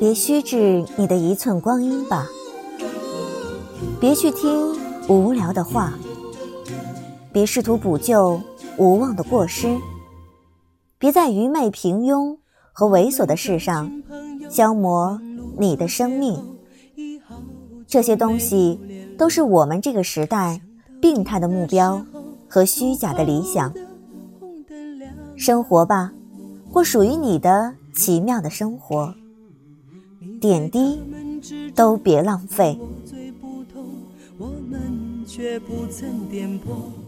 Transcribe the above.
别虚掷你的一寸光阴吧，别去听无聊的话，别试图补救无望的过失，别在愚昧、平庸和猥琐的事上消磨你的生命。这些东西都是我们这个时代病态的目标和虚假的理想。生活吧，过属于你的奇妙的生活。点滴都别浪费。我们却不曾颠簸。